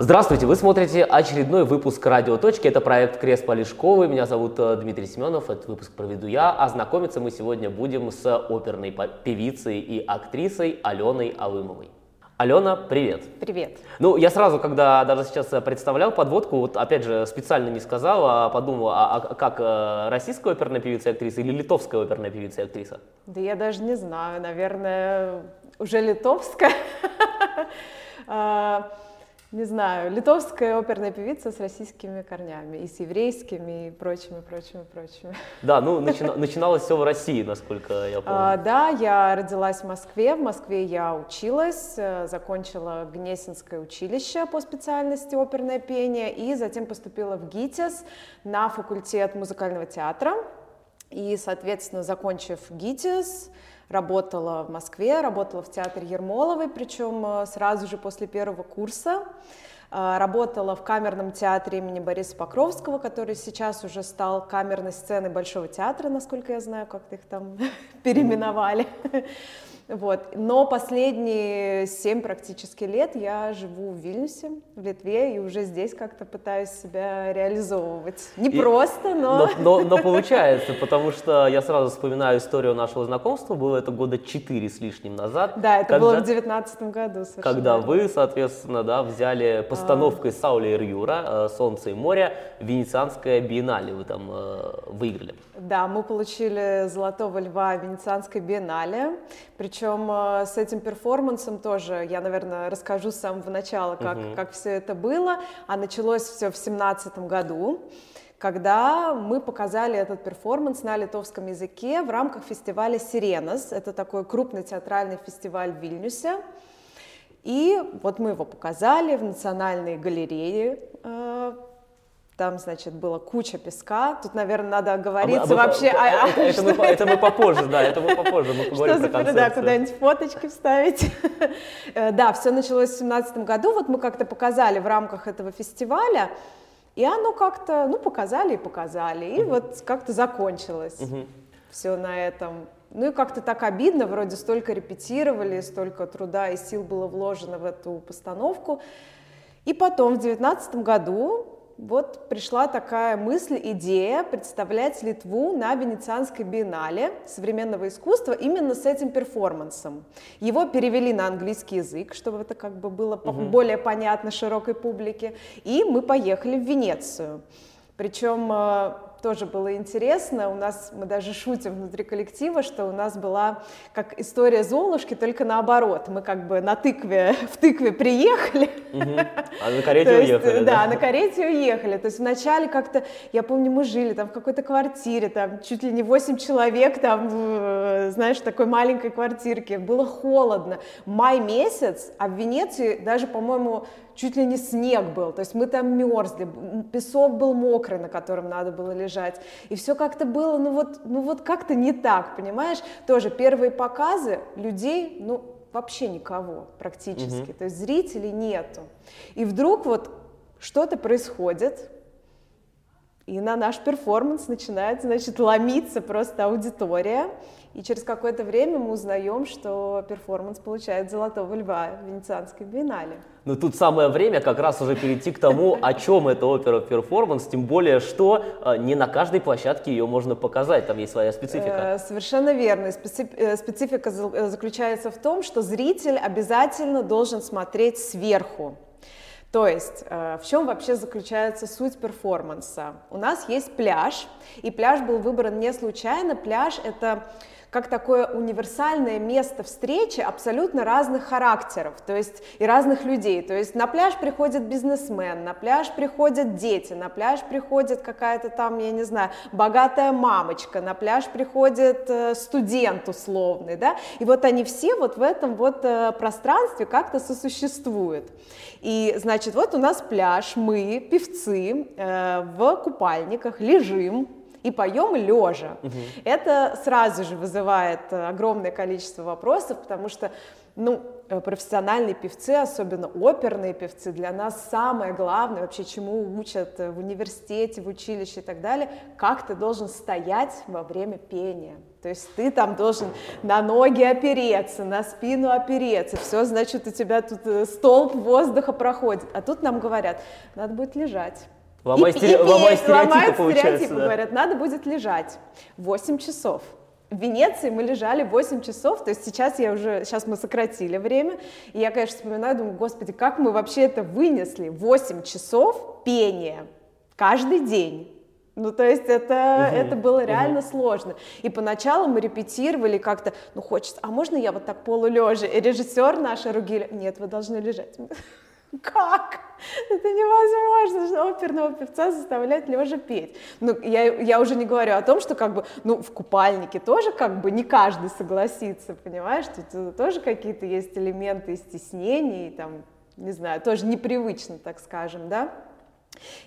Здравствуйте, вы смотрите очередной выпуск «Радио Точки». Это проект Крест Полишковый. Меня зовут э, Дмитрий Семенов. Этот выпуск проведу я. А знакомиться мы сегодня будем с оперной певицей и актрисой Аленой Алымовой. Алена, привет. Привет. Ну, я сразу, когда даже сейчас представлял подводку, вот опять же специально не сказал, а подумал, а, а как э, российская оперная певица и актриса или литовская оперная певица и актриса? Да я даже не знаю, наверное, уже литовская. А, не знаю, литовская оперная певица с российскими корнями, и с еврейскими, и прочими, прочими, прочими. Да, ну начина, начиналось все в России, насколько я помню. А, да, я родилась в Москве, в Москве я училась, э, закончила Гнесинское училище по специальности оперное пение, и затем поступила в ГИТИС на факультет музыкального театра, и, соответственно, закончив ГИТИС, работала в Москве, работала в театре Ермоловой, причем э, сразу же после первого курса. Э, работала в камерном театре имени Бориса Покровского, который сейчас уже стал камерной сценой Большого театра, насколько я знаю, как их там переименовали. Вот. Но последние семь практически лет я живу в Вильнюсе, в Литве, и уже здесь как-то пытаюсь себя реализовывать. Не и, просто, но... но... Но, но получается, потому что я сразу вспоминаю историю нашего знакомства, было это года четыре с лишним назад. Да, это когда, было в девятнадцатом году. Когда вы, соответственно, да, взяли постановкой а... Сауля и Юра э, «Солнце и море» Венецианское биеннале вы там э, выиграли. Да, мы получили «Золотого льва» Венецианской биеннале, причем э, с этим перформансом тоже, я, наверное, расскажу с самого начала, как, угу. как все это было, а началось все в семнадцатом году когда мы показали этот перформанс на литовском языке в рамках фестиваля «Сиренас». Это такой крупный театральный фестиваль в Вильнюсе. И вот мы его показали в Национальной галерее э, там, значит, была куча песка. Тут, наверное, надо оговориться а мы, вообще. А, а, это, это, мы, это мы попозже, да, это мы попозже. Мы поговорим что за про да, куда-нибудь фоточки вставить. Э, да, все началось в семнадцатом году. Вот мы как-то показали в рамках этого фестиваля. И оно как-то, ну, показали и показали. И вот как-то закончилось все на этом. Ну и как-то так обидно, вроде столько репетировали, столько труда и сил было вложено в эту постановку. И потом в девятнадцатом году вот пришла такая мысль, идея представлять Литву на Венецианской биеннале современного искусства именно с этим перформансом. Его перевели на английский язык, чтобы это как бы было угу. более понятно широкой публике, и мы поехали в Венецию. Причем э, тоже было интересно. У нас, мы даже шутим внутри коллектива, что у нас была как история Золушки, только наоборот. Мы как бы на тыкве, в тыкве приехали. А на карете уехали. Да, на карете уехали. То есть вначале как-то, я помню, мы жили там в какой-то квартире, там чуть ли не 8 человек, там, знаешь, в такой маленькой квартирке. Было холодно. Май месяц, а в Венеции даже, по-моему, чуть ли не снег был, то есть мы там мерзли, песок был мокрый, на котором надо было лежать, и все как-то было, ну вот, ну вот как-то не так, понимаешь? Тоже первые показы людей, ну вообще никого практически, угу. то есть зрителей нету. И вдруг вот что-то происходит, и на наш перформанс начинает, значит, ломиться просто аудитория. И через какое-то время мы узнаем, что перформанс получает «Золотого льва» в Венецианской биеннале. Но тут самое время как раз уже перейти к тому, о чем эта опера перформанс, тем более, что э, не на каждой площадке ее можно показать, там есть своя специфика. Э, совершенно верно. Э, специфика заключается в том, что зритель обязательно должен смотреть сверху. То есть в чем вообще заключается суть перформанса? У нас есть пляж, и пляж был выбран не случайно. Пляж это как такое универсальное место встречи абсолютно разных характеров, то есть и разных людей. То есть на пляж приходит бизнесмен, на пляж приходят дети, на пляж приходит какая-то там, я не знаю, богатая мамочка, на пляж приходит э, студент условный, да, и вот они все вот в этом вот э, пространстве как-то сосуществуют. И, значит, вот у нас пляж, мы, певцы, э, в купальниках лежим, и поем лежа. Угу. Это сразу же вызывает огромное количество вопросов, потому что ну, э, профессиональные певцы, особенно оперные певцы, для нас самое главное, вообще чему учат в университете, в училище и так далее, как ты должен стоять во время пения. То есть ты там должен на ноги опереться, на спину опереться, все, значит, у тебя тут э, столб воздуха проходит. А тут нам говорят, надо будет лежать. Ломай, и, стере... и, ломай стереотипы, получается. Стереотипы, да. говорят, надо будет лежать 8 часов. В Венеции мы лежали 8 часов, то есть сейчас я уже, сейчас мы сократили время, и я, конечно, вспоминаю, думаю, господи, как мы вообще это вынесли, 8 часов пения каждый день. Ну, то есть это, угу, это было реально угу. сложно. И поначалу мы репетировали как-то, ну, хочется, а можно я вот так полулежа? И режиссер наш Ругиль, нет, вы должны лежать. Как? Это невозможно, оперного певца заставлять лежа петь. Ну, я, я уже не говорю о том, что как бы, ну, в купальнике тоже как бы не каждый согласится, понимаешь? Тут тоже какие-то есть элементы стеснений, там, не знаю, тоже непривычно, так скажем, да?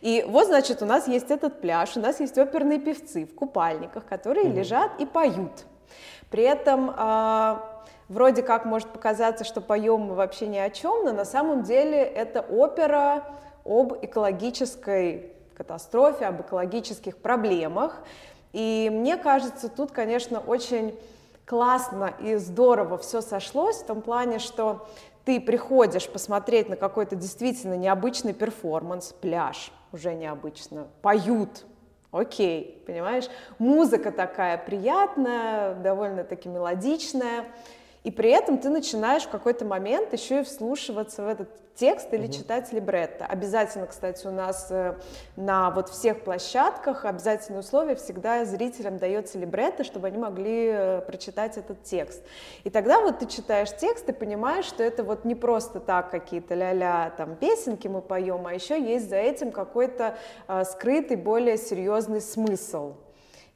И вот, значит, у нас есть этот пляж, у нас есть оперные певцы в купальниках, которые mm-hmm. лежат и поют. При этом э, вроде как может показаться, что поем мы вообще ни о чем, но на самом деле это опера об экологической катастрофе, об экологических проблемах. И мне кажется, тут, конечно, очень классно и здорово все сошлось в том плане, что ты приходишь посмотреть на какой-то действительно необычный перформанс, пляж, уже необычно, поют, окей, понимаешь, музыка такая приятная, довольно-таки мелодичная, и при этом ты начинаешь в какой-то момент еще и вслушиваться в этот текст или угу. читать либретто. Обязательно, кстати, у нас э, на вот всех площадках обязательное условие всегда зрителям дается либретто, чтобы они могли э, прочитать этот текст. И тогда вот ты читаешь текст и понимаешь, что это вот не просто так какие-то ля-ля там песенки мы поем, а еще есть за этим какой-то э, скрытый, более серьезный смысл.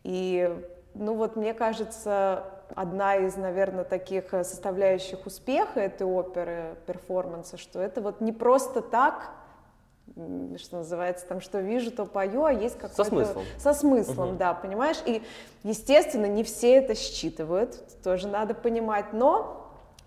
И ну вот мне кажется, одна из, наверное, таких э, составляющих успеха этой оперы, перформанса, что это вот не просто так, что называется, там, что вижу, то пою, а есть какой-то... Со смыслом. Со смыслом, угу. да, понимаешь? И, естественно, не все это считывают, тоже надо понимать, но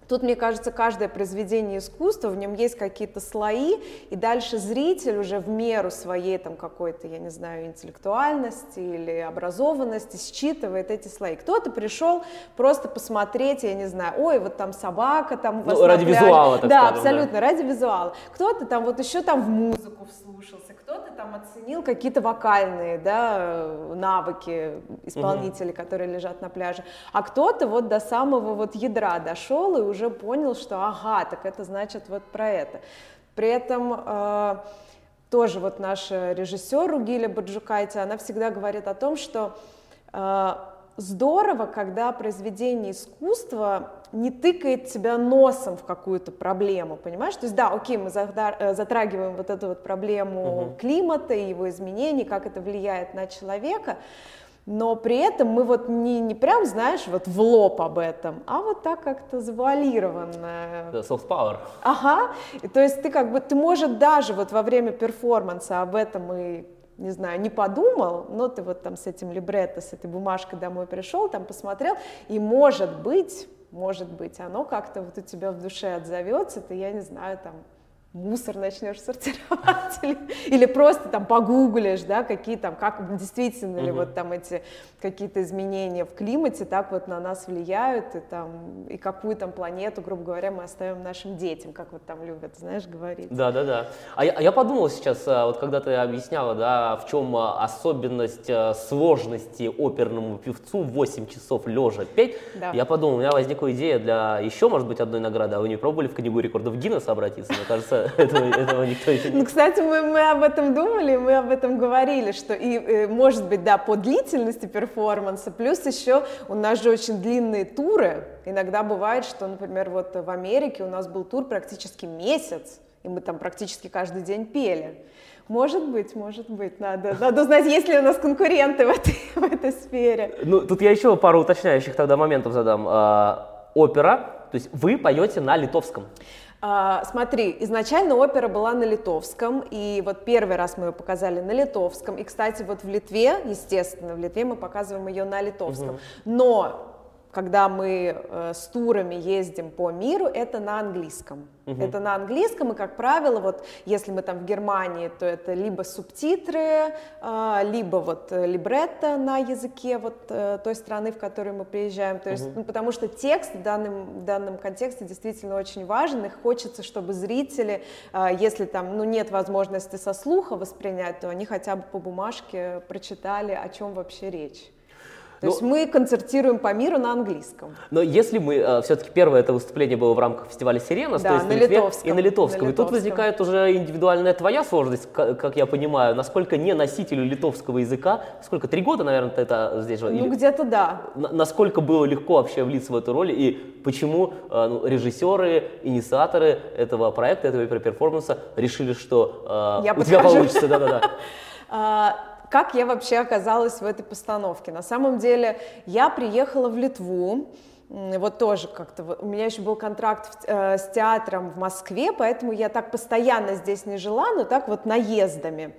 Тут, мне кажется, каждое произведение искусства, в нем есть какие-то слои, и дальше зритель уже в меру своей там какой-то, я не знаю, интеллектуальности или образованности считывает эти слои. Кто-то пришел просто посмотреть, я не знаю, ой, вот там собака там ну, ради визуала, так Да, скажем, абсолютно, да. ради визуала. Кто-то там вот еще там в музыку вслушался, кто-то там оценил какие-то вокальные да, навыки исполнителей, угу. которые лежат на пляже, а кто-то вот до самого вот ядра дошел и уже понял, что ага, так это значит вот про это. При этом э, тоже вот наша режиссер Ругиля Баджукайте, она всегда говорит о том, что э, здорово, когда произведение искусства не тыкает тебя носом в какую-то проблему, понимаешь? То есть да, окей, мы э, затрагиваем вот эту вот проблему угу. климата и его изменений, как это влияет на человека, но при этом мы вот не, не прям, знаешь, вот в лоб об этом, а вот так как-то завуалированно. Да, soft power. Ага, и, то есть ты как бы, ты, может, даже вот во время перформанса об этом и не знаю, не подумал, но ты вот там с этим либретто, с этой бумажкой домой пришел, там посмотрел, и может быть, может быть, оно как-то вот у тебя в душе отзовется, ты, я не знаю, там, мусор начнешь сортировать или, или просто там погуглишь, да, какие там, как действительно ли вот там эти какие-то изменения в климате так вот на нас влияют и там и какую там планету, грубо говоря, мы оставим нашим детям, как вот там любят, знаешь, говорить. Да, да, да. А я, а я подумал сейчас, а, вот когда ты объясняла, да, в чем а, особенность а, сложности оперному певцу 8 часов лежа петь, да. я подумал, у меня возникла идея для еще, может быть, одной награды, а вы не пробовали в книгу рекордов Гиннесса обратиться? Мне кажется, этого, этого никто еще не... Ну, кстати, мы, мы об этом думали, мы об этом говорили, что и, э, может быть, да, по длительности перформанса, плюс еще у нас же очень длинные туры. Иногда бывает, что, например, вот в Америке у нас был тур практически месяц, и мы там практически каждый день пели. Может быть, может быть, надо, надо узнать, есть ли у нас конкуренты в этой, в этой сфере. Ну, тут я еще пару уточняющих тогда моментов задам. А, опера, то есть вы поете на литовском? А, смотри, изначально опера была на литовском, и вот первый раз мы ее показали на литовском. И, кстати, вот в Литве, естественно, в Литве мы показываем ее на литовском. Угу. Но когда мы э, с турами ездим по миру, это на английском. Угу. Это на английском, и, как правило, вот если мы там в Германии, то это либо субтитры, э, либо вот э, либретто на языке вот э, той страны, в которую мы приезжаем. То есть, угу. ну, потому что текст в данном, в данном контексте действительно очень важен, и хочется, чтобы зрители, э, если там ну, нет возможности со слуха воспринять, то они хотя бы по бумажке прочитали, о чем вообще речь. То ну, есть мы концертируем по миру на английском. Но если мы, э, все-таки первое это выступление было в рамках фестиваля «Сирена», да, то есть на Литве, литовском. и на литовском. на И тут возникает уже индивидуальная твоя сложность, как, как я понимаю, насколько не носителю литовского языка, сколько, три года, наверное, ты это здесь же? Ну, где-то да. На, насколько было легко вообще влиться в эту роль, и почему э, ну, режиссеры, инициаторы этого проекта, этого перформанса решили, что э, я у подхожу. тебя получится, да-да-да. Как я вообще оказалась в этой постановке? На самом деле я приехала в Литву, вот тоже как-то, у меня еще был контракт э, с театром в Москве, поэтому я так постоянно здесь не жила, но так вот наездами.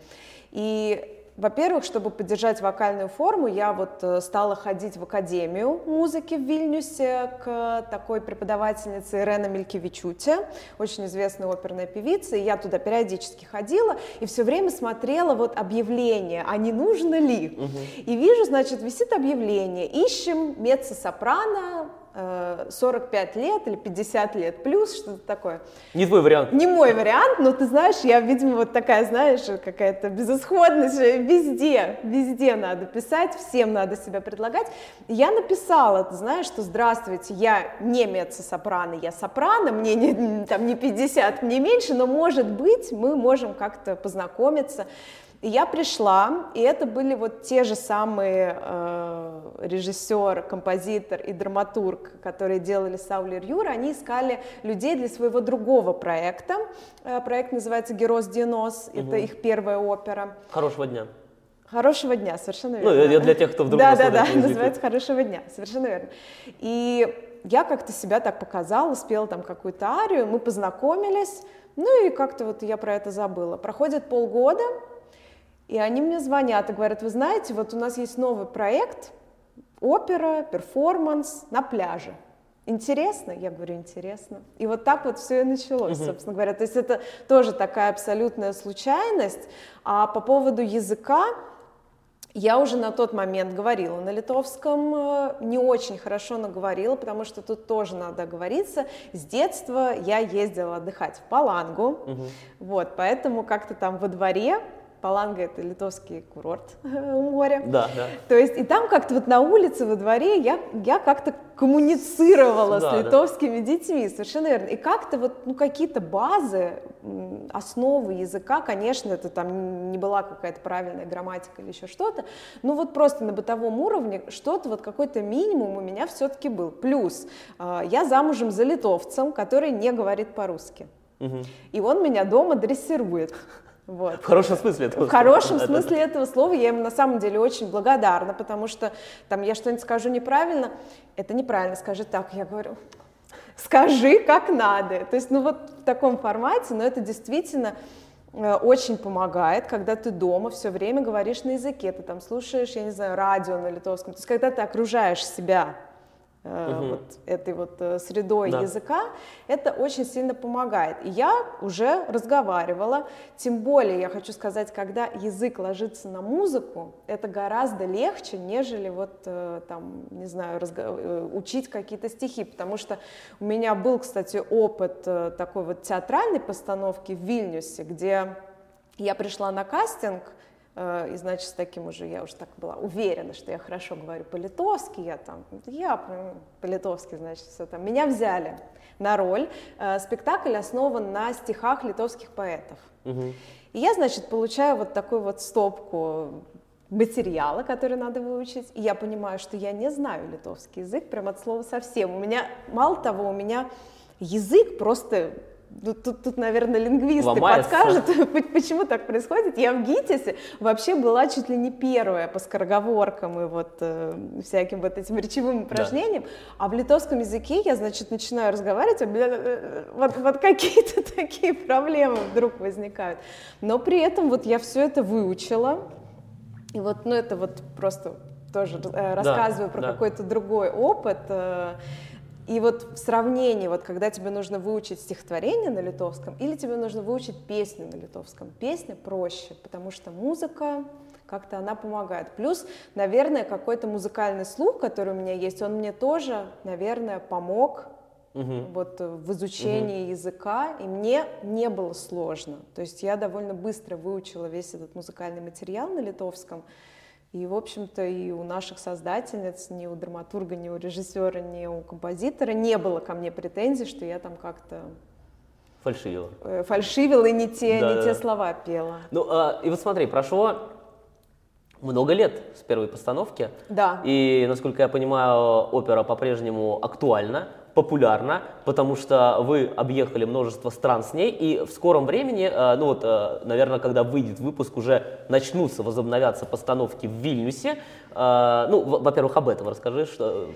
И во-первых, чтобы поддержать вокальную форму, я вот э, стала ходить в Академию музыки в Вильнюсе к такой преподавательнице Ирена Мелькевичуте, очень известная оперная певица, и я туда периодически ходила и все время смотрела вот объявление, а не нужно ли. Угу. И вижу, значит, висит объявление, ищем меццо-сопрано, 45 э, лет или 50 лет плюс, что-то такое. Не твой вариант. Не мой вариант, но ты знаешь, я, видимо, вот такая, знаешь, какая-то безысходность, везде, везде надо писать, всем надо себя предлагать. я написала, ты знаешь, что здравствуйте, я не меццо-сопрано, я сопрано, мне не, там не 50, мне меньше, но может быть мы можем как-то познакомиться. И я пришла, и это были вот те же самые э, режиссер, композитор и драматург, которые делали Саулер Юра, они искали людей для своего другого проекта. Э, проект называется «Герос Диенос», угу. это их первая опера. Хорошего дня. Хорошего дня, совершенно ну, верно. Ну, для тех, кто вдруг Да, да, да, называется «Хорошего дня», совершенно верно. И я как-то себя так показала, спела там какую-то арию, мы познакомились, ну и как-то вот я про это забыла. Проходит полгода, и они мне звонят и говорят, вы знаете, вот у нас есть новый проект, опера, перформанс на пляже. Интересно? Я говорю, интересно. И вот так вот все и началось, uh-huh. собственно говоря. То есть это тоже такая абсолютная случайность. А по поводу языка, я уже на тот момент говорила на литовском, э, не очень хорошо наговорила, потому что тут тоже надо говориться. С детства я ездила отдыхать в Палангу, угу. вот, поэтому как-то там во дворе Паланга это литовский курорт у моря. Да, да. То есть и там как-то вот на улице, во дворе я, я как-то коммуницировала да, с литовскими да. детьми, совершенно верно. И как-то вот, ну, какие-то базы, основы языка, конечно, это там не была какая-то правильная грамматика или еще что-то, но вот просто на бытовом уровне что-то, вот какой-то минимум у меня все-таки был. Плюс а, я замужем за литовцем, который не говорит по-русски. Угу. И он меня дома дрессирует. Вот. В хорошем смысле этого В хорошем да, смысле да. этого слова я ему на самом деле очень благодарна, потому что там я что-нибудь скажу неправильно, это неправильно, скажи так, я говорю, скажи как надо. То есть, ну вот в таком формате, но это действительно э, очень помогает, когда ты дома все время говоришь на языке, ты там слушаешь, я не знаю, радио на литовском, то есть когда ты окружаешь себя угу. вот этой вот э, средой да. языка, это очень сильно помогает. И я уже разговаривала, тем более я хочу сказать, когда язык ложится на музыку, это гораздо легче, нежели вот э, там, не знаю, разго- учить какие-то стихи, потому что у меня был, кстати, опыт такой вот театральной постановки в Вильнюсе, где я пришла на кастинг, и, значит, с таким уже я уже так была уверена, что я хорошо говорю по-литовски, я там, я по-литовски, значит, все там. Меня взяли на роль. Э, спектакль основан на стихах литовских поэтов. Угу. И я, значит, получаю вот такую вот стопку материала, который надо выучить, и я понимаю, что я не знаю литовский язык, прям от слова совсем. У меня, мало того, у меня язык просто Тут, тут, тут, наверное, лингвисты Ломается. подскажут, почему так происходит. Я в ГИТИСе вообще была чуть ли не первая по скороговоркам и вот э, всяким вот этим речевым упражнениям. Да. А в литовском языке я, значит, начинаю разговаривать, а э, вот, вот какие-то такие проблемы вдруг возникают. Но при этом вот я все это выучила. И вот, ну, это вот просто тоже э, рассказываю да, про да. какой-то другой опыт. Э, и вот в сравнении, вот когда тебе нужно выучить стихотворение на литовском или тебе нужно выучить песню на литовском, песня проще, потому что музыка как-то она помогает. Плюс, наверное, какой-то музыкальный слух, который у меня есть, он мне тоже, наверное, помог угу. вот в изучении угу. языка, и мне не было сложно. То есть я довольно быстро выучила весь этот музыкальный материал на литовском. И, в общем-то, и у наших создательниц, ни у драматурга, ни у режиссера, ни у композитора не было ко мне претензий, что я там как-то Фальшивила. Э, фальшивила и не те, да, не да. те слова пела. Ну, а, и вот смотри, прошло много лет с первой постановки. Да. И, насколько я понимаю, опера по-прежнему актуальна популярна, потому что вы объехали множество стран с ней, и в скором времени, э, ну вот, э, наверное, когда выйдет выпуск, уже начнутся возобновляться постановки в Вильнюсе. Э, ну, во-первых, об этом расскажи, что...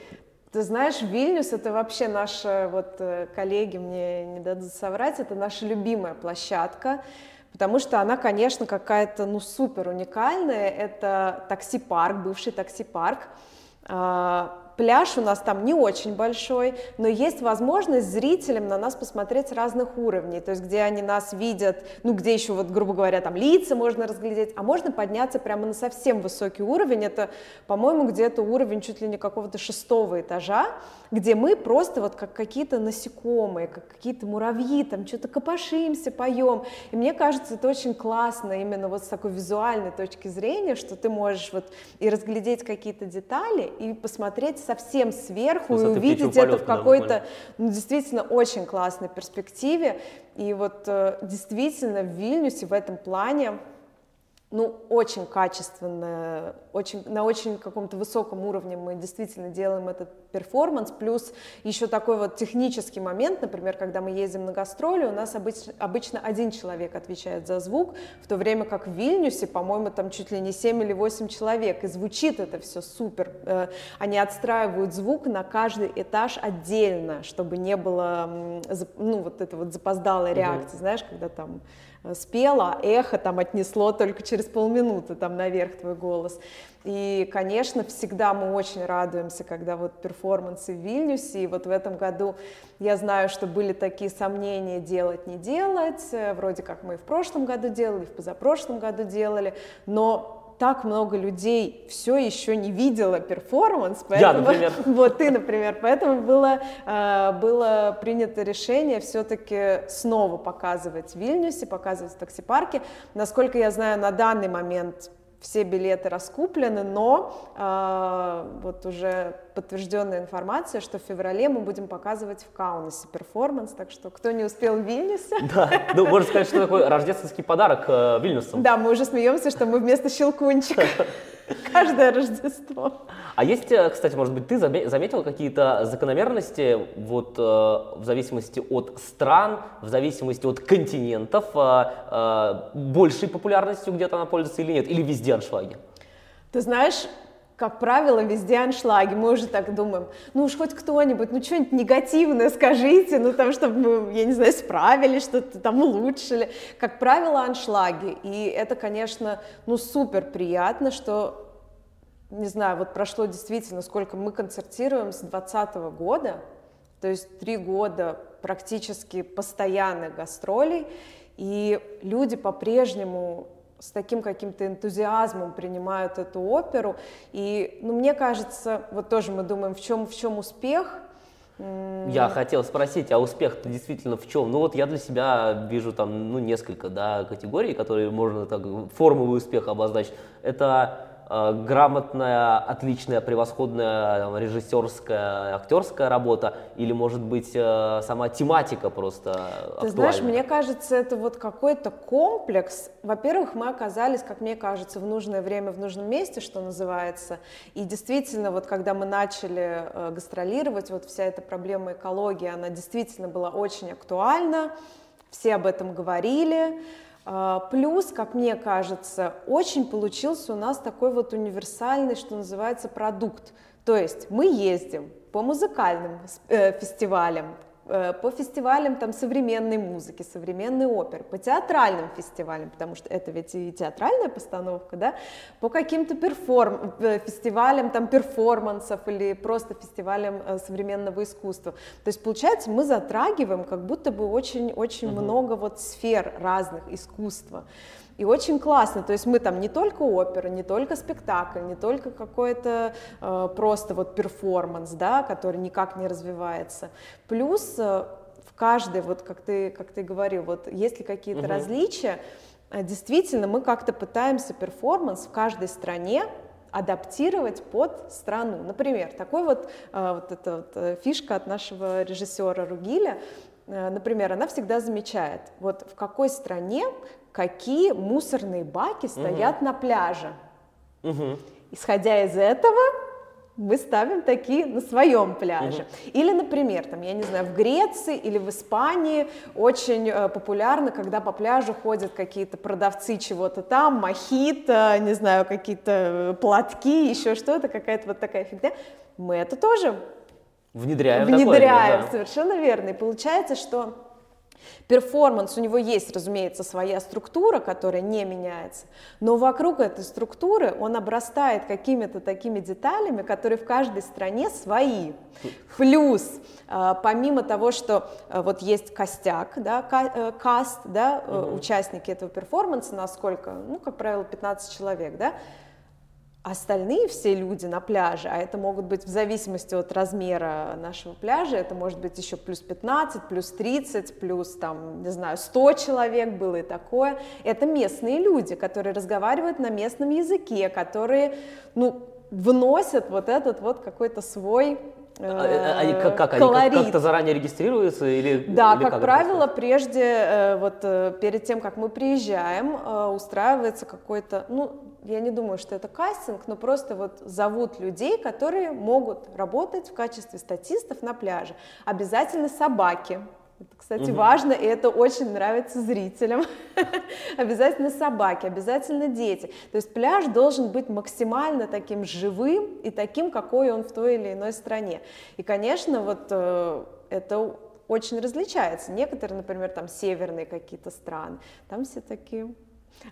Ты знаешь, Вильнюс это вообще наши вот коллеги мне не дадут соврать, это наша любимая площадка, потому что она, конечно, какая-то ну супер уникальная. Это такси-парк, бывший такси-парк. Пляж у нас там не очень большой, но есть возможность зрителям на нас посмотреть разных уровней, то есть где они нас видят, ну где еще вот, грубо говоря, там лица можно разглядеть, а можно подняться прямо на совсем высокий уровень, это, по-моему, где-то уровень чуть ли не какого-то шестого этажа, где мы просто вот как какие-то насекомые, как какие-то муравьи, там что-то копошимся, поем. И мне кажется, это очень классно именно вот с такой визуальной точки зрения, что ты можешь вот и разглядеть какие-то детали, и посмотреть совсем сверху, и увидеть это в какой-то, ну, действительно, очень классной перспективе. И вот э, действительно в Вильнюсе в этом плане ну, очень качественно, очень, на очень каком-то высоком уровне мы действительно делаем этот перформанс, плюс еще такой вот технический момент, например, когда мы ездим на гастроли, у нас обычно, обычно один человек отвечает за звук, в то время как в Вильнюсе, по-моему, там чуть ли не 7 или 8 человек, и звучит это все супер. Э, они отстраивают звук на каждый этаж отдельно, чтобы не было, ну, вот это вот запоздалой реакции, mm-hmm. знаешь, когда там спела, эхо там отнесло только через полминуты там наверх твой голос. И, конечно, всегда мы очень радуемся, когда вот перформансы в Вильнюсе, и вот в этом году я знаю, что были такие сомнения делать, не делать, вроде как мы и в прошлом году делали, и в позапрошлом году делали, но так много людей все еще не видела перформанс, поэтому, Я, например. вот ты, например, поэтому было, э, было принято решение все-таки снова показывать в Вильнюсе, показывать в такси-парке. Насколько я знаю, на данный момент все билеты раскуплены, но э, вот уже подтвержденная информация, что в феврале мы будем показывать в Каунасе перформанс, так что кто не успел в Вильнюсе... Да, ну можно сказать, что такой рождественский подарок э, Вильнюсу. Да, мы уже смеемся, что мы вместо щелкунчика каждое Рождество. А есть, э, кстати, может быть, ты заметил какие-то закономерности вот э, в зависимости от стран, в зависимости от континентов, э, большей популярностью где-то она пользуется или нет, или везде аншлаги? Ты знаешь, как правило, везде аншлаги. Мы уже так думаем, ну уж хоть кто-нибудь, ну что-нибудь негативное скажите, ну там, чтобы мы, я не знаю, справились, что-то там улучшили. Как правило, аншлаги. И это, конечно, ну супер приятно, что не знаю, вот прошло действительно, сколько мы концертируем с 2020 года, то есть три года практически постоянных гастролей, и люди по-прежнему с таким каким-то энтузиазмом принимают эту оперу. И, ну, мне кажется, вот тоже мы думаем, в чем, в чем успех, я хотел спросить, а успех-то действительно в чем? Ну вот я для себя вижу там ну, несколько да, категорий, которые можно так формулы успеха обозначить. Это грамотная, отличная, превосходная режиссерская, актерская работа, или, может быть, э, сама тематика просто Ты актуальна? знаешь, мне кажется, это вот какой-то комплекс. Во-первых, мы оказались, как мне кажется, в нужное время, в нужном месте, что называется. И действительно, вот когда мы начали э, гастролировать, вот вся эта проблема экологии, она действительно была очень актуальна. все об этом говорили. А, плюс, как мне кажется, очень получился у нас такой вот универсальный, что называется, продукт. То есть мы ездим по музыкальным э, фестивалям, по фестивалям там современной музыки, современной оперы, по театральным фестивалям, потому что это ведь и театральная постановка, да, по каким-то перформ, э, фестивалям там перформансов или просто фестивалям э, современного искусства. То есть получается мы затрагиваем как будто бы очень-очень uh-huh. много вот сфер разных искусства. И очень классно, то есть мы там не только опера, не только спектакль, не только какой-то э, просто вот перформанс, да, который никак не развивается. Плюс э, в каждой, вот как ты, как ты говорил, вот есть ли какие-то угу. различия, э, действительно мы как-то пытаемся перформанс в каждой стране адаптировать под страну. Например, такой вот, э, вот эта вот э, фишка от нашего режиссера Ругиля, например, она всегда замечает, вот в какой стране какие мусорные баки стоят угу. на пляже. Угу. Исходя из этого, мы ставим такие на своем пляже. Угу. Или, например, там, я не знаю, в Греции или в Испании очень э, популярно, когда по пляжу ходят какие-то продавцы чего-то там, мохито, не знаю, какие-то платки, еще что-то, какая-то вот такая фигня. Мы это тоже внедряем. Внедряем, такое, да. совершенно верно. И получается, что Перформанс, у него есть, разумеется, своя структура, которая не меняется, но вокруг этой структуры он обрастает какими-то такими деталями, которые в каждой стране свои. Плюс, а, помимо того, что а, вот есть костяк, да, э, каст, да, угу. участники этого перформанса, насколько, ну, как правило, 15 человек, да, Остальные все люди на пляже, а это могут быть в зависимости от размера нашего пляжа, это может быть еще плюс 15, плюс 30, плюс там, не знаю, 100 человек было и такое. Это местные люди, которые разговаривают на местном языке, которые, ну, вносят вот этот вот какой-то свой а, э, они как, как колорит. они как-то заранее регистрируются или? Да, или как, как правило, прежде э, вот э, перед тем, как мы приезжаем, устраивается какой-то, ну я не думаю, что это кастинг, но просто вот зовут людей, которые могут работать в качестве статистов на пляже. Обязательно собаки. Это, кстати, угу. важно, и это очень нравится зрителям. обязательно собаки, обязательно дети. То есть пляж должен быть максимально таким живым и таким, какой он в той или иной стране. И, конечно, вот э, это очень различается. Некоторые, например, там северные какие-то страны, там все такие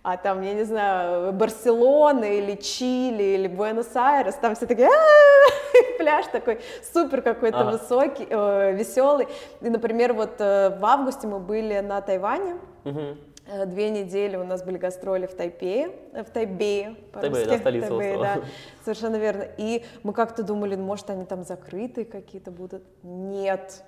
а там, я не знаю, Барселона или Чили или Буэнос-Айрес, там все такие, пляж такой супер какой-то высокий, э, веселый. И, например, вот э, в августе мы были на Тайване, э, Две недели у нас были гастроли в Тайпее, в Тайбее, Тайбэй, да, столица Тайбэй, да, совершенно верно. И мы как-то думали, может, они там закрытые какие-то будут. Нет,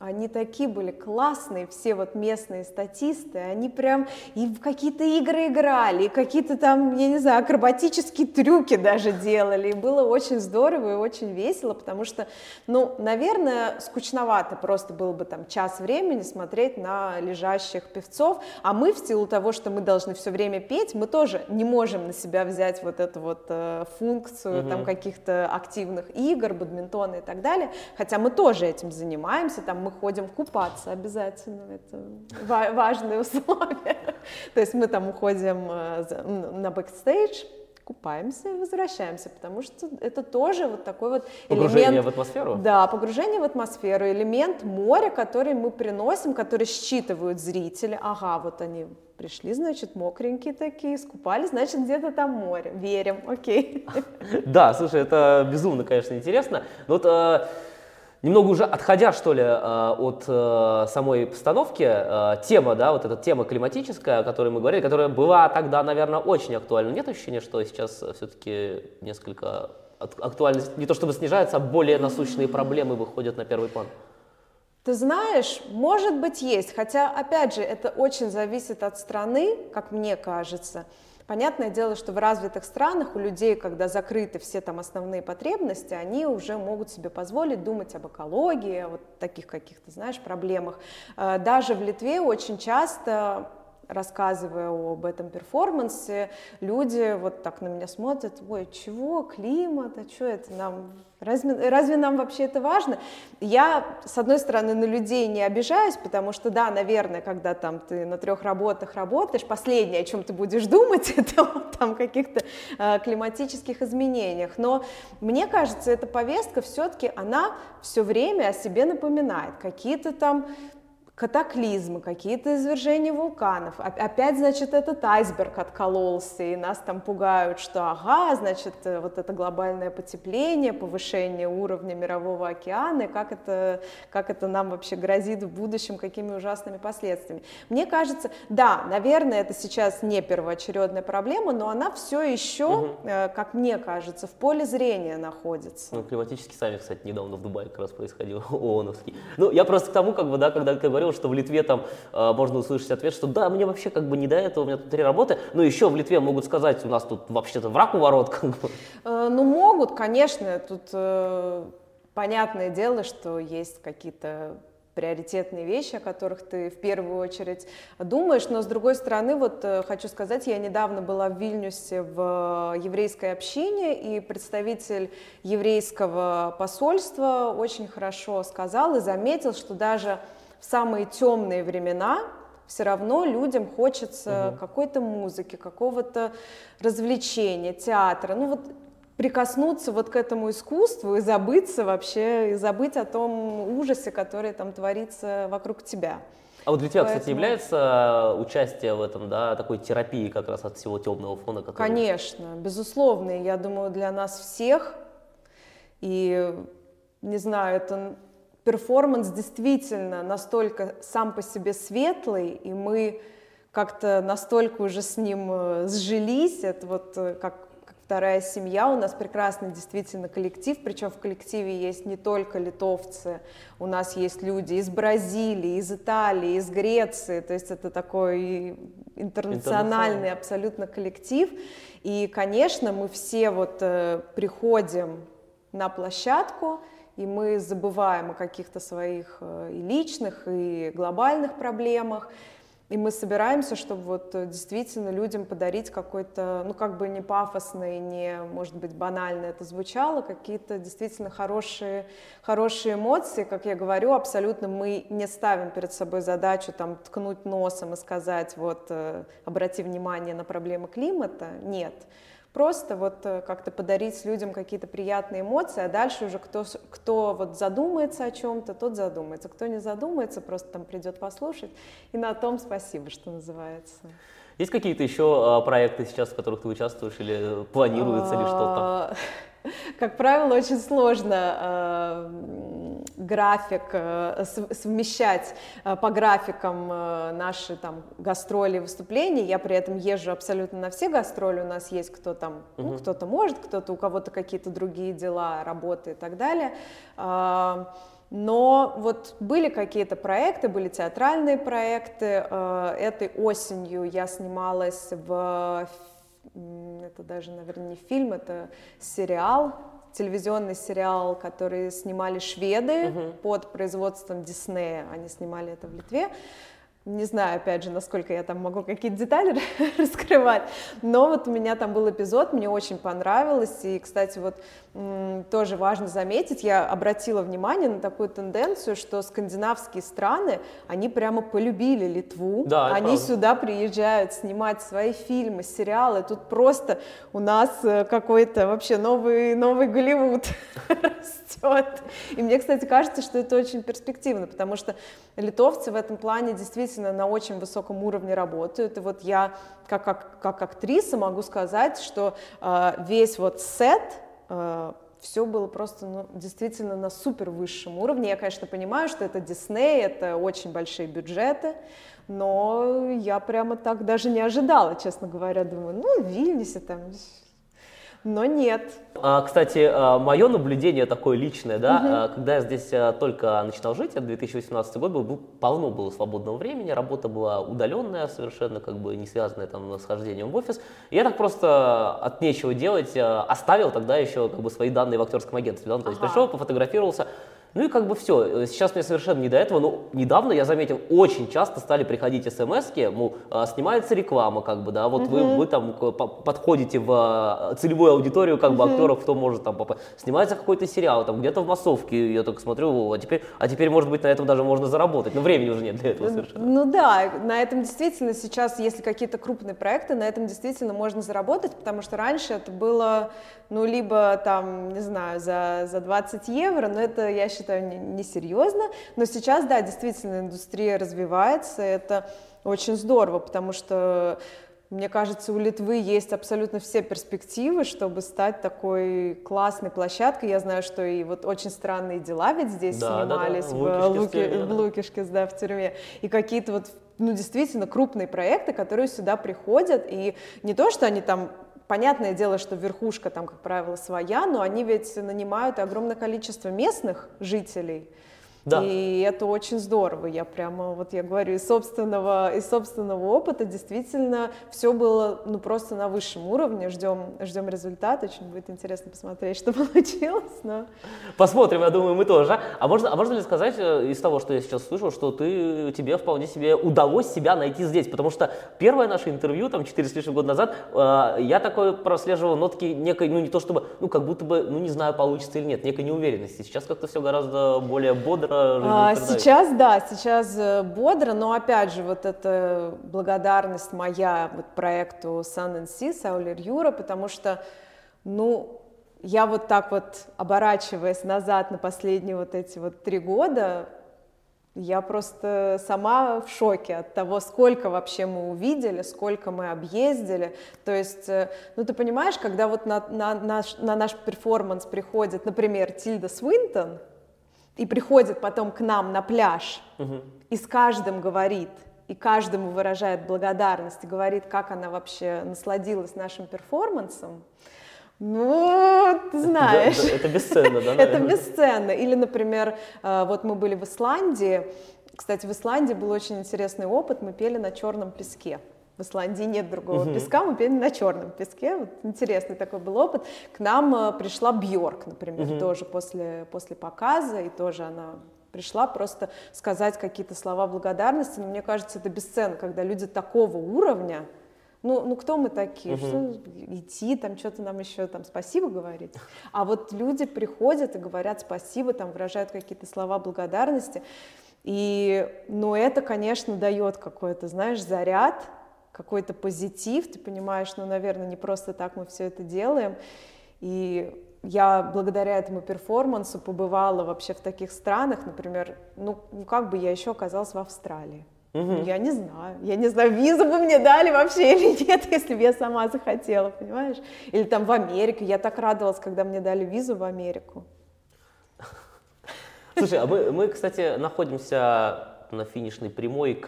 они такие были классные, все вот местные статисты, они прям и в какие-то игры играли, и какие-то там, я не знаю, акробатические трюки даже делали, и было очень здорово и очень весело, потому что, ну, наверное, скучновато просто было бы там час времени смотреть на лежащих певцов, а мы в силу того, что мы должны все время петь, мы тоже не можем на себя взять вот эту вот э, функцию угу. там каких-то активных игр, бадминтона и так далее, хотя мы тоже этим занимаемся, там мы ходим купаться обязательно, это важные условия. То есть мы там уходим э, на бэкстейдж, купаемся и возвращаемся, потому что это тоже вот такой вот погружение элемент... в атмосферу? Да, погружение в атмосферу, элемент моря, который мы приносим, который считывают зрители. Ага, вот они пришли, значит, мокренькие такие, скупались, значит, где-то там море. Верим, окей. Да, слушай, это безумно, конечно, интересно. Но вот э, Немного уже отходя, что ли, э, от э, самой постановки, э, тема, да, вот эта тема климатическая, о которой мы говорили, которая была тогда, наверное, очень актуальна. Нет ощущения, что сейчас все-таки несколько актуальность, не то чтобы снижается, а более насущные проблемы выходят на первый план? Ты знаешь, может быть есть, хотя, опять же, это очень зависит от страны, как мне кажется. Понятное дело, что в развитых странах у людей, когда закрыты все там основные потребности, они уже могут себе позволить думать об экологии, о вот таких каких-то, знаешь, проблемах. Э, даже в Литве очень часто рассказывая об этом перформансе, люди вот так на меня смотрят, ой, чего, климат, а что это нам, разве, разве нам вообще это важно? Я, с одной стороны, на людей не обижаюсь, потому что, да, наверное, когда там ты на трех работах работаешь, последнее, о чем ты будешь думать, это вот, там каких-то э, климатических изменениях, но мне кажется, эта повестка все-таки, она все время о себе напоминает, какие-то там катаклизмы, какие-то извержения вулканов. Опять, значит, этот айсберг откололся, и нас там пугают, что ага, значит, э, вот это глобальное потепление, повышение уровня мирового океана, и как это, как это нам вообще грозит в будущем, какими ужасными последствиями. Мне кажется, да, наверное, это сейчас не первоочередная проблема, но она все еще, угу. э, как мне кажется, в поле зрения находится. Ну, климатический саммит, кстати, недавно в Дубае как раз происходил, ООНовский. Ну, я просто к тому, как бы, да, когда ты говорил, что в Литве там э, можно услышать ответ, что да, мне вообще как бы не до этого, у меня тут три работы. Но еще в Литве могут сказать, у нас тут вообще-то враг у ворот. Э, ну, могут, конечно. Тут э, понятное дело, что есть какие-то приоритетные вещи, о которых ты в первую очередь думаешь. Но с другой стороны, вот э, хочу сказать, я недавно была в Вильнюсе в еврейской общине, и представитель еврейского посольства очень хорошо сказал и заметил, что даже в самые темные времена все равно людям хочется угу. какой-то музыки, какого-то развлечения, театра. Ну вот прикоснуться вот к этому искусству и забыться вообще, и забыть о том ужасе, который там творится вокруг тебя. А вот для тебя, Поэтому... кстати, является участие в этом, да, такой терапии как раз от всего темного фона? Который... Конечно, безусловно. Я думаю, для нас всех. И не знаю, это перформанс действительно настолько сам по себе светлый, и мы как-то настолько уже с ним э, сжились, это вот э, как, как вторая семья, у нас прекрасный действительно коллектив, причем в коллективе есть не только литовцы, у нас есть люди из Бразилии, из Италии, из Греции, то есть это такой интернациональный абсолютно коллектив, и, конечно, мы все вот э, приходим на площадку, и мы забываем о каких-то своих э, и личных, и глобальных проблемах, и мы собираемся, чтобы вот э, действительно людям подарить какой-то, ну как бы не пафосный, не, может быть, банально это звучало, какие-то действительно хорошие, хорошие эмоции. Как я говорю, абсолютно мы не ставим перед собой задачу там ткнуть носом и сказать, вот, э, обрати внимание на проблемы климата. Нет просто вот э, как-то подарить людям какие-то приятные эмоции, а дальше уже кто, кто вот задумается о чем-то, тот задумается, кто не задумается, просто там придет послушать, и на том спасибо, что называется. Есть какие-то еще а, проекты сейчас, в которых ты участвуешь или планируется ли что-то? Как правило, очень сложно э, график э, совмещать э, по графикам наши там гастроли, выступления. Я при этом езжу абсолютно на все гастроли. У нас есть кто там, ну, кто-то может, кто-то у кого-то какие-то другие дела, работы и так далее. Но вот были какие-то проекты, были театральные проекты. Этой осенью я снималась в это даже, наверное, не фильм, это сериал, телевизионный сериал, который снимали шведы угу. под производством Диснея. Они снимали это в Литве. Не знаю, опять же, насколько я там могу какие-то детали раскрывать, но вот у меня там был эпизод, мне очень понравилось, и, кстати, вот тоже важно заметить, я обратила внимание на такую тенденцию, что скандинавские страны, они прямо полюбили Литву, да, они правда. сюда приезжают снимать свои фильмы, сериалы, тут просто у нас э, какой-то вообще новый, новый Голливуд растет. И мне, кстати, кажется, что это очень перспективно, потому что литовцы в этом плане действительно на очень высоком уровне работают, и вот я как, как, как актриса могу сказать, что э, весь вот сет, Э, все было просто ну, действительно на супер высшем уровне. Я, конечно, понимаю, что это Дисней, это очень большие бюджеты, но я прямо так даже не ожидала, честно говоря. Думаю, ну, в Вильнюсе там но нет. А, кстати, а, мое наблюдение такое личное, да, угу. когда я здесь а, только начинал жить, это 2018 год был, был, полно было свободного времени, работа была удаленная, совершенно как бы не связанная там с хождением в офис. И я так просто от нечего делать оставил тогда еще как бы свои данные в актерском агентстве, да, ну, то есть ага. пришел, пофотографировался, Ну и как бы все. Сейчас мне совершенно не до этого, но недавно я заметил, очень часто стали приходить смс мол, а, снимается реклама, как бы, да, вот угу. вы, вы там подходите в а, целевую аудиторию, как бы, угу. актеров, кто может там попасть. Снимается какой-то сериал, там где-то в массовке, я только смотрю, а теперь, а теперь, может быть, на этом даже можно заработать, но времени уже нет для этого совершенно. Ну да, на этом действительно сейчас, если какие-то крупные проекты, на этом действительно можно заработать, потому что раньше это было, ну, либо там, не знаю, за, за 20 евро, но это, я считаю, несерьезно, не но сейчас, да, действительно, индустрия развивается, это очень здорово, потому что мне кажется, у Литвы есть абсолютно все перспективы, чтобы стать такой классной площадкой. Я знаю, что и вот очень странные дела ведь здесь да, снимались да, да. В, Луки, в, в Лукишке, да, в тюрьме. И какие-то вот, ну, действительно крупные проекты, которые сюда приходят. И не то, что они там Понятное дело, что верхушка там, как правило, своя, но они ведь нанимают огромное количество местных жителей, да. И это очень здорово. Я прямо, вот я говорю, из собственного, из собственного опыта действительно все было ну, просто на высшем уровне. Ждем, ждем результат. Очень будет интересно посмотреть, что получилось. Но... Посмотрим, я думаю, мы тоже. А можно, а можно ли сказать э, из того, что я сейчас слышал, что ты, тебе вполне себе удалось себя найти здесь? Потому что первое наше интервью, там, 4 с лишним года назад, э, я такое прослеживал нотки некой, ну, не то чтобы, ну, как будто бы, ну, не знаю, получится или нет, некой неуверенности. Сейчас как-то все гораздо более бодро а, сейчас, да, сейчас э, бодро, но опять же, вот эта благодарность моя вот проекту Sun and Sea, Sauler Юра, потому что, ну, я вот так вот, оборачиваясь назад на последние вот эти вот три года, я просто сама в шоке от того, сколько вообще мы увидели, сколько мы объездили. То есть, э, ну ты понимаешь, когда вот на, на, наш, на наш перформанс приходит, например, Тильда Свинтон, и приходит потом к нам на пляж угу. и с каждым говорит, и каждому выражает благодарность, и говорит, как она вообще насладилась нашим перформансом, ну, ты знаешь. Это, это, бесценно, да? это бесценно. Или, например, э, вот мы были в Исландии. Кстати, в Исландии был очень интересный опыт. Мы пели на черном песке в Исландии нет другого угу. песка, мы пели на черном песке. Вот интересный такой был опыт. К нам э, пришла Бьорк, например, угу. тоже после, после показа, и тоже она пришла просто сказать какие-то слова благодарности. Но мне кажется, это бесценно, когда люди такого уровня, ну, ну кто мы такие? Угу. Что идти, там что-то нам еще там спасибо говорить? А вот люди приходят и говорят спасибо, там выражают какие-то слова благодарности. И, ну, это, конечно, дает какой-то, знаешь, заряд, какой-то позитив, ты понимаешь, ну, наверное, не просто так мы все это делаем. И я благодаря этому перформансу побывала вообще в таких странах, например, ну, ну как бы я еще оказалась в Австралии. Угу. Я не знаю, я не знаю, визу бы мне дали вообще или нет, если бы я сама захотела, понимаешь? Или там в Америку, я так радовалась, когда мне дали визу в Америку. Слушай, а мы, мы кстати, находимся на финишной прямой к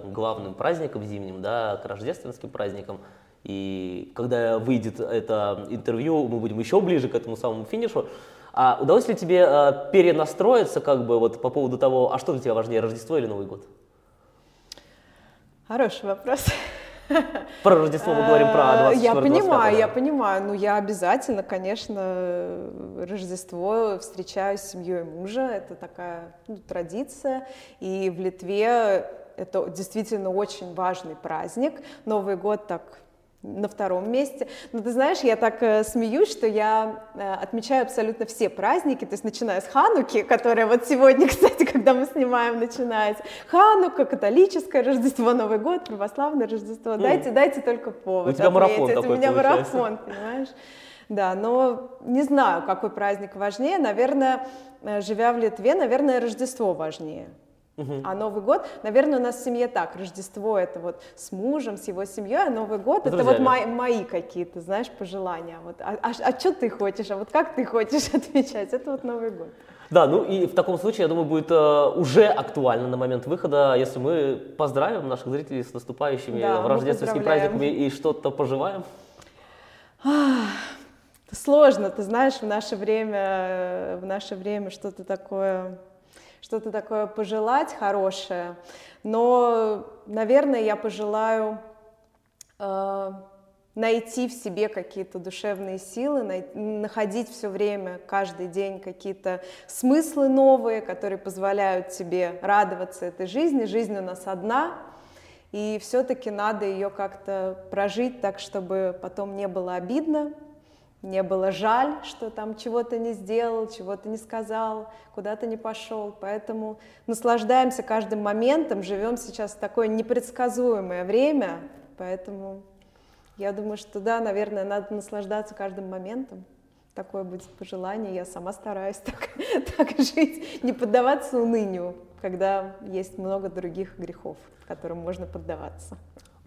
там, главным праздникам зимним, да, к рождественским праздникам. И когда выйдет это интервью, мы будем еще ближе к этому самому финишу. А удалось ли тебе э, перенастроиться как бы вот по поводу того, а что для тебя важнее, Рождество или Новый год? Хороший вопрос. Про Рождество мы говорим про 24 Я понимаю, я понимаю. Ну, я обязательно, конечно, Рождество встречаю с семьей мужа. Это такая ну, традиция. И в Литве это действительно очень важный праздник. Новый год так на втором месте. Но ты знаешь, я так э, смеюсь, что я э, отмечаю абсолютно все праздники, то есть начиная с Хануки, которая вот сегодня, кстати, когда мы снимаем, начинается. Ханука, католическое Рождество, Новый год, православное Рождество. Mm. Дайте, дайте только повод. У тебя марафон такой У меня получается. марафон, понимаешь? Да, но не знаю, какой праздник важнее. Наверное, э, живя в Литве, наверное, Рождество важнее. Угу. А Новый год, наверное, у нас в семье так. Рождество это вот с мужем, с его семьей, а Новый год это вот мои, мои какие-то, знаешь, пожелания. Вот, а, а, а что ты хочешь, а вот как ты хочешь отвечать? Это вот Новый год. Да, ну и в таком случае, я думаю, будет э, уже актуально на момент выхода, если мы поздравим наших зрителей с наступающими да, рождественскими праздниками и что-то пожелаем. Сложно, ты знаешь, в наше время, в наше время что-то такое что-то такое пожелать хорошее. Но, наверное, я пожелаю, э, найти в себе какие-то душевные силы, находить все время, каждый день какие-то смыслы новые, которые позволяют тебе радоваться этой жизни. Жизнь у нас одна, и все-таки надо ее как-то прожить так, чтобы потом не было обидно, не было жаль, что там чего-то не сделал, чего-то не сказал, куда-то не пошел. Поэтому наслаждаемся каждым моментом, живем сейчас в такое непредсказуемое время, поэтому я думаю, что да, наверное, надо наслаждаться каждым моментом. Такое будет пожелание, я сама стараюсь так, так жить, не поддаваться унынию, когда есть много других грехов, которым можно поддаваться.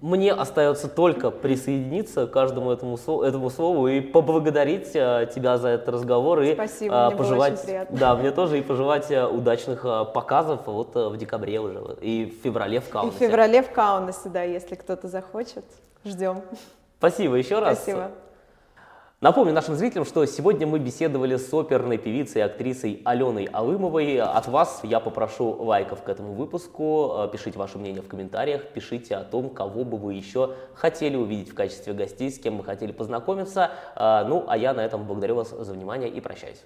Мне остается только присоединиться к каждому этому, этому слову и поблагодарить а, тебя за этот разговор и Спасибо, а, мне пожелать, было очень приятно. да, мне тоже и пожелать а, удачных показов вот в декабре уже и в феврале в Каунасе. И в феврале в Каунасе, да, если кто-то захочет, ждем. Спасибо еще раз. Спасибо. Напомню нашим зрителям, что сегодня мы беседовали с оперной певицей и актрисой Аленой Алымовой. От вас я попрошу лайков к этому выпуску, э, пишите ваше мнение в комментариях, пишите о том, кого бы вы еще хотели увидеть в качестве гостей, с кем вы хотели познакомиться. Э, ну, а я на этом благодарю вас за внимание и прощаюсь.